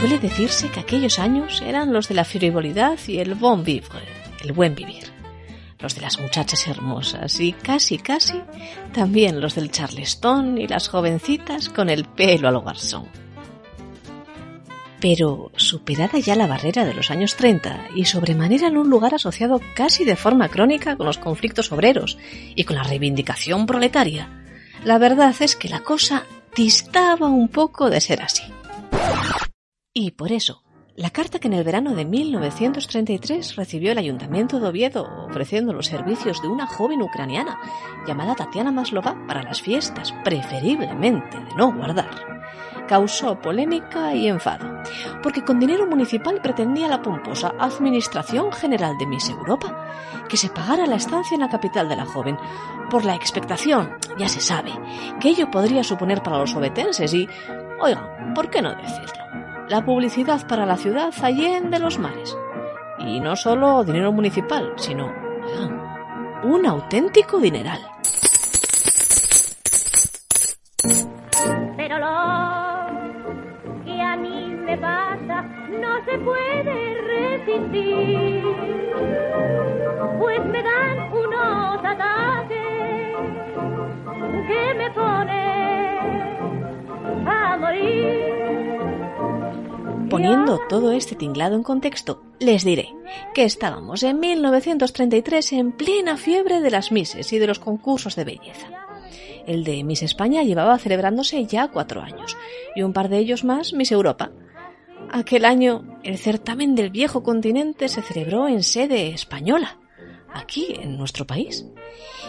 Suele decirse que aquellos años eran los de la frivolidad y el bon vivre, el buen vivir. Los de las muchachas hermosas y casi casi también los del charleston y las jovencitas con el pelo al garzón. Pero, superada ya la barrera de los años 30 y sobremanera en un lugar asociado casi de forma crónica con los conflictos obreros y con la reivindicación proletaria, la verdad es que la cosa distaba un poco de ser así. Y por eso, la carta que en el verano de 1933 recibió el Ayuntamiento de Oviedo ofreciendo los servicios de una joven ucraniana llamada Tatiana Maslova para las fiestas, preferiblemente de no guardar, causó polémica y enfado, porque con dinero municipal pretendía la pomposa Administración General de Miss Europa que se pagara la estancia en la capital de la joven, por la expectación, ya se sabe, que ello podría suponer para los obetenses y, oigan, ¿por qué no decirlo? La publicidad para la ciudad allende los mares. Y no solo dinero municipal, sino, un auténtico dineral. Pero no se puede resistir, pues me dan unos ataques que me ponen a morir. Poniendo todo este tinglado en contexto, les diré que estábamos en 1933 en plena fiebre de las mises y de los concursos de belleza. El de Miss España llevaba celebrándose ya cuatro años y un par de ellos más Miss Europa, Aquel año el certamen del viejo continente se celebró en sede española, aquí en nuestro país,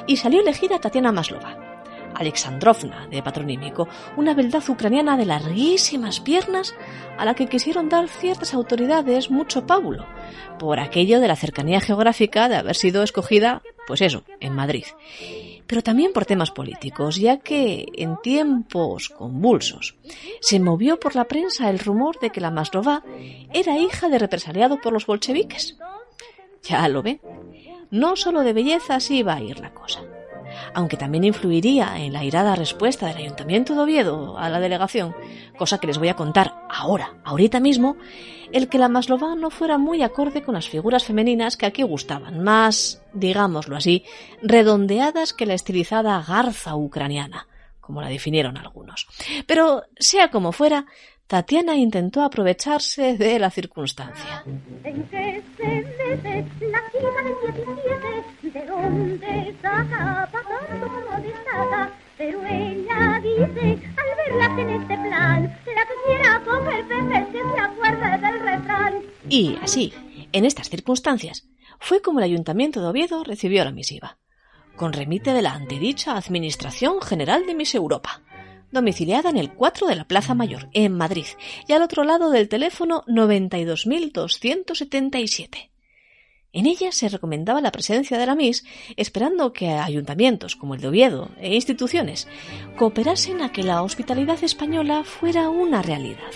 y salió elegida Tatiana Maslova, Alexandrovna de patronímico, una beldad ucraniana de larguísimas piernas a la que quisieron dar ciertas autoridades mucho pábulo, por aquello de la cercanía geográfica de haber sido escogida, pues eso, en Madrid. Pero también por temas políticos, ya que en tiempos convulsos se movió por la prensa el rumor de que la Maslova era hija de represaliado por los bolcheviques. Ya lo ven, no solo de belleza así iba a ir la cosa, aunque también influiría en la irada respuesta del Ayuntamiento de Oviedo a la delegación, cosa que les voy a contar ahora, ahorita mismo, el que la Maslova no fuera muy acorde con las figuras femeninas que aquí gustaban, más, digámoslo así, redondeadas que la estilizada garza ucraniana, como la definieron algunos. Pero, sea como fuera, Tatiana intentó aprovecharse de la circunstancia. Y así, en estas circunstancias, fue como el Ayuntamiento de Oviedo recibió la misiva, con remite de la antedicha Administración General de Miss Europa, domiciliada en el 4 de la Plaza Mayor, en Madrid, y al otro lado del teléfono 92.277. En ella se recomendaba la presencia de la MIS, esperando que ayuntamientos como el de Oviedo e instituciones cooperasen a que la hospitalidad española fuera una realidad.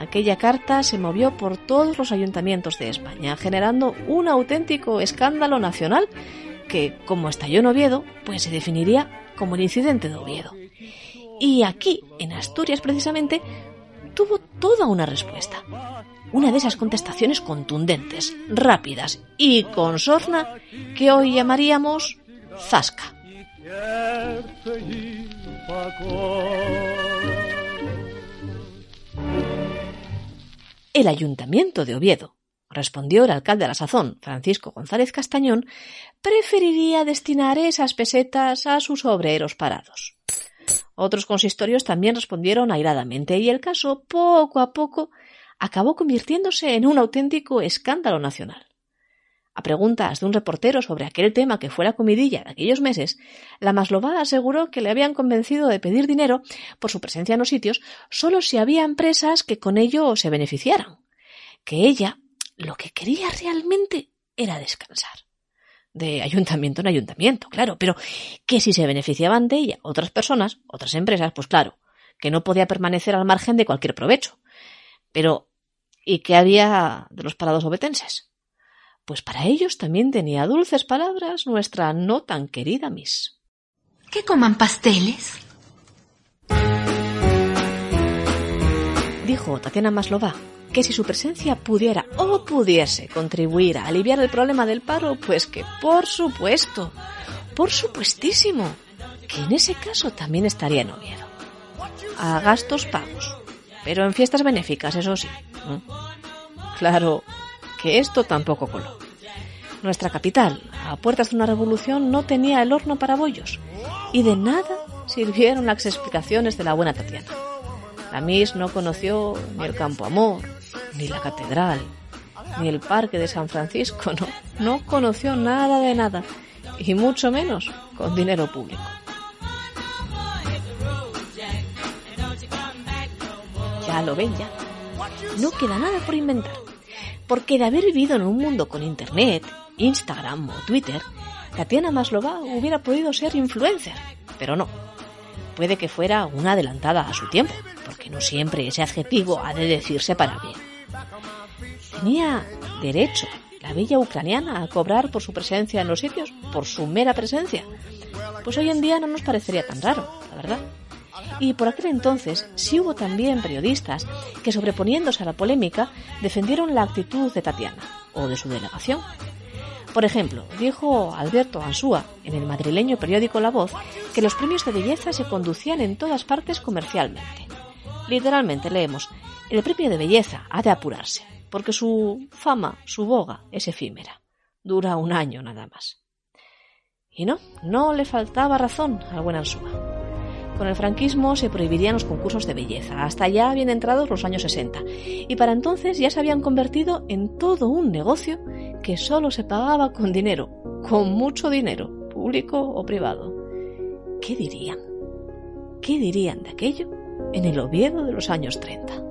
Aquella carta se movió por todos los ayuntamientos de España, generando un auténtico escándalo nacional que, como estalló en Oviedo, pues se definiría como el incidente de Oviedo. Y aquí, en Asturias precisamente, tuvo toda una respuesta una de esas contestaciones contundentes, rápidas y con sorna que hoy llamaríamos zasca. El ayuntamiento de Oviedo, respondió el alcalde a la sazón, Francisco González Castañón, preferiría destinar esas pesetas a sus obreros parados. Otros consistorios también respondieron airadamente y el caso, poco a poco, acabó convirtiéndose en un auténtico escándalo nacional. A preguntas de un reportero sobre aquel tema que fue la comidilla de aquellos meses, la Maslova aseguró que le habían convencido de pedir dinero por su presencia en los sitios solo si había empresas que con ello se beneficiaran. Que ella lo que quería realmente era descansar. De ayuntamiento en ayuntamiento, claro, pero que si se beneficiaban de ella otras personas, otras empresas, pues claro, que no podía permanecer al margen de cualquier provecho. Pero ¿Y qué había de los parados obetenses? Pues para ellos también tenía dulces palabras nuestra no tan querida Miss. ¿Que coman pasteles? dijo Tatiana Maslova que si su presencia pudiera o pudiese contribuir a aliviar el problema del paro, pues que por supuesto, por supuestísimo, que en ese caso también estaría en Oviedo. A gastos pagos, pero en fiestas benéficas, eso sí. Claro que esto tampoco coló. Nuestra capital, a puertas de una revolución, no tenía el horno para bollos, y de nada sirvieron las explicaciones de la buena Tatiana. La Miss no conoció ni el Campo Amor, ni la catedral, ni el parque de San Francisco, no, no conoció nada de nada, y mucho menos con dinero público. Ya lo ven ya. No queda nada por inventar. Porque de haber vivido en un mundo con internet, Instagram o Twitter, Tatiana Maslova hubiera podido ser influencer, pero no. Puede que fuera una adelantada a su tiempo, porque no siempre ese adjetivo ha de decirse para bien. Tenía derecho la bella ucraniana a cobrar por su presencia en los sitios, por su mera presencia. Pues hoy en día no nos parecería tan raro, la verdad. Y por aquel entonces sí hubo también periodistas que, sobreponiéndose a la polémica, defendieron la actitud de Tatiana o de su delegación. Por ejemplo, dijo Alberto Ansúa en el madrileño periódico La Voz que los premios de belleza se conducían en todas partes comercialmente. Literalmente leemos, el premio de belleza ha de apurarse, porque su fama, su boga, es efímera. Dura un año nada más. Y no, no le faltaba razón al buen Ansúa. Con el franquismo se prohibirían los concursos de belleza, hasta ya bien entrados los años 60, y para entonces ya se habían convertido en todo un negocio que solo se pagaba con dinero, con mucho dinero, público o privado. ¿Qué dirían? ¿Qué dirían de aquello en el Oviedo de los años 30?